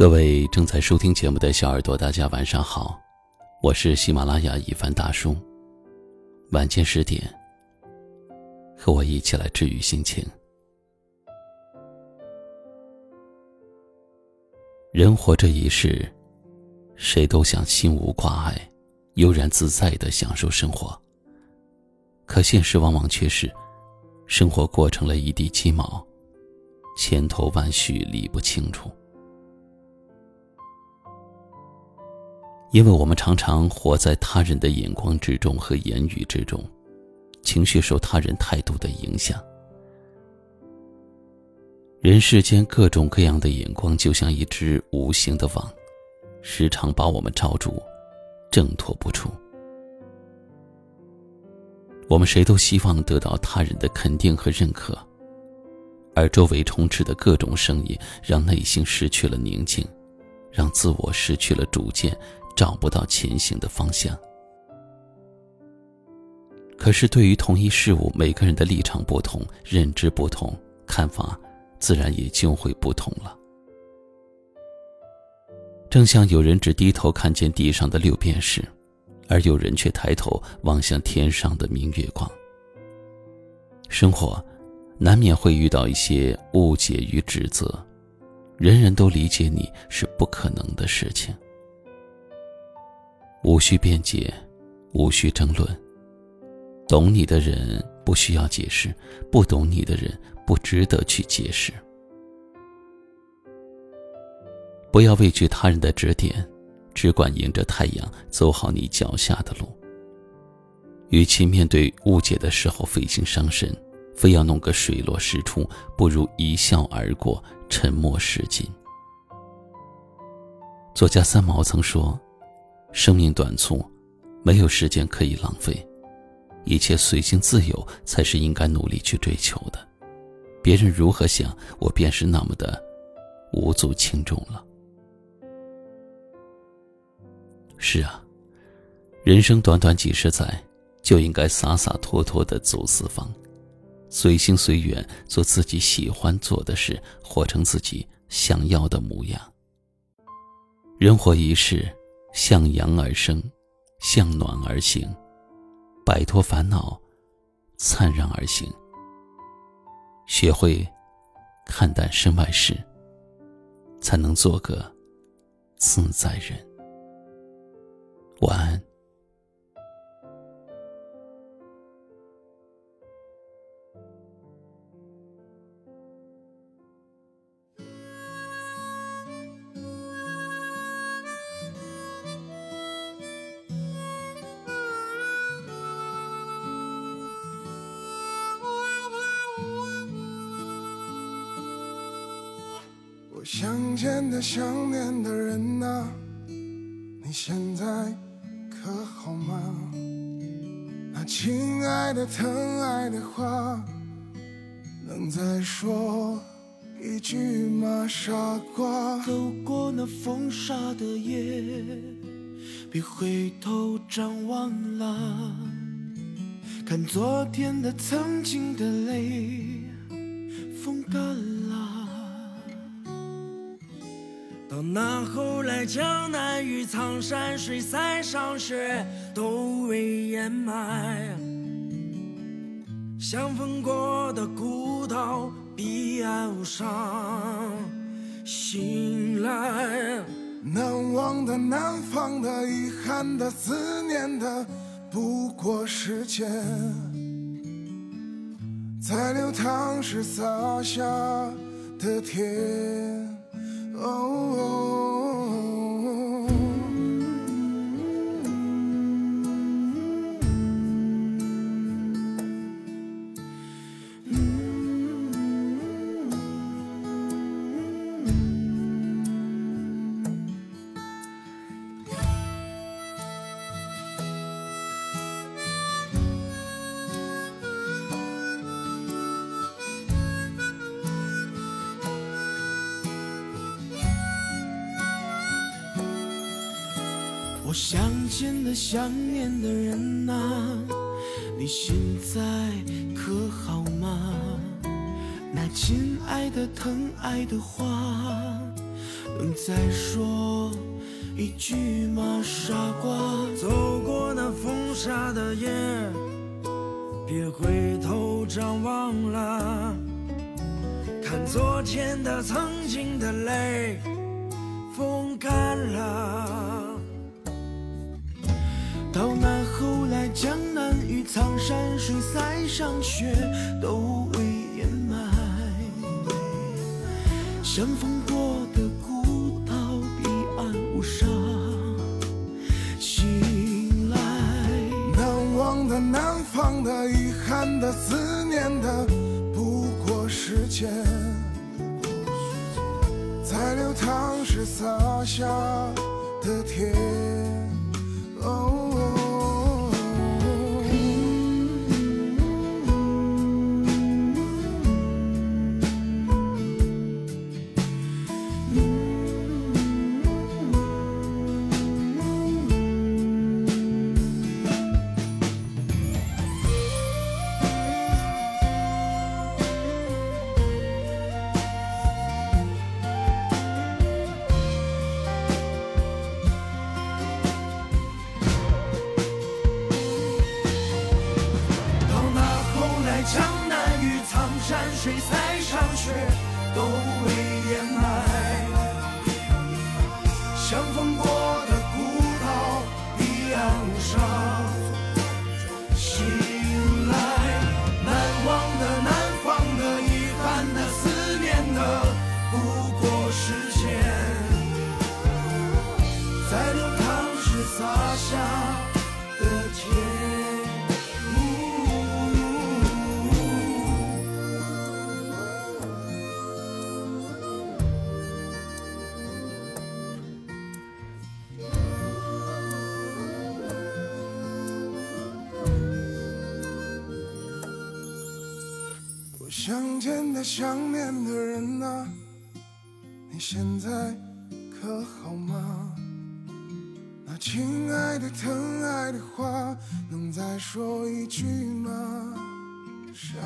各位正在收听节目的小耳朵，大家晚上好，我是喜马拉雅一凡大叔。晚间十点，和我一起来治愈心情。人活这一世，谁都想心无挂碍、悠然自在的享受生活。可现实往往却是，生活过成了一地鸡毛，千头万绪理不清楚。因为我们常常活在他人的眼光之中和言语之中，情绪受他人态度的影响。人世间各种各样的眼光，就像一只无形的网，时常把我们罩住，挣脱不出。我们谁都希望得到他人的肯定和认可，而周围充斥的各种声音，让内心失去了宁静，让自我失去了主见。找不到前行的方向。可是，对于同一事物，每个人的立场不同，认知不同，看法自然也就会不同了。正像有人只低头看见地上的六便士，而有人却抬头望向天上的明月光。生活难免会遇到一些误解与指责，人人都理解你是不可能的事情。无需辩解，无需争论。懂你的人不需要解释，不懂你的人不值得去解释。不要畏惧他人的指点，只管迎着太阳走好你脚下的路。与其面对误解的时候费心伤神，非要弄个水落石出，不如一笑而过，沉默是金。作家三毛曾说。生命短促，没有时间可以浪费，一切随心自由才是应该努力去追求的。别人如何想，我便是那么的无足轻重了。是啊，人生短短几十载，就应该洒洒脱脱的走四方，随心随缘做自己喜欢做的事，活成自己想要的模样。人活一世。向阳而生，向暖而行，摆脱烦恼，灿然而行。学会看淡身外事，才能做个自在人。想见的、想念的人啊，你现在可好吗？那亲爱的、疼爱的话，能再说一句吗？傻瓜，走过那风沙的夜，别回头张望了，看昨天的、曾经的泪，风干了。到那后来江南与苍山水塞上雪都未掩埋，相逢过的孤岛彼岸无上醒来，难忘的、难放的、遗憾的、思念的，不过时间在流淌时洒下的甜。我想见的、想念的人啊，你现在可好吗？那亲爱的、疼爱的话，能再说一句吗，傻瓜？走过那风沙的夜，别回头张望了，看昨天的、曾经的泪，风干了。到那后来，江南与苍山水塞上雪，都未掩埋。相逢过的孤岛，彼岸无沙。醒来，难忘的、难放的、遗憾的、思念的，不过时间在流淌时洒下的甜。哦山水塞上雪，都未想见的、想念的人啊，你现在可好吗？那亲爱的、疼爱的话，能再说一句吗？傻。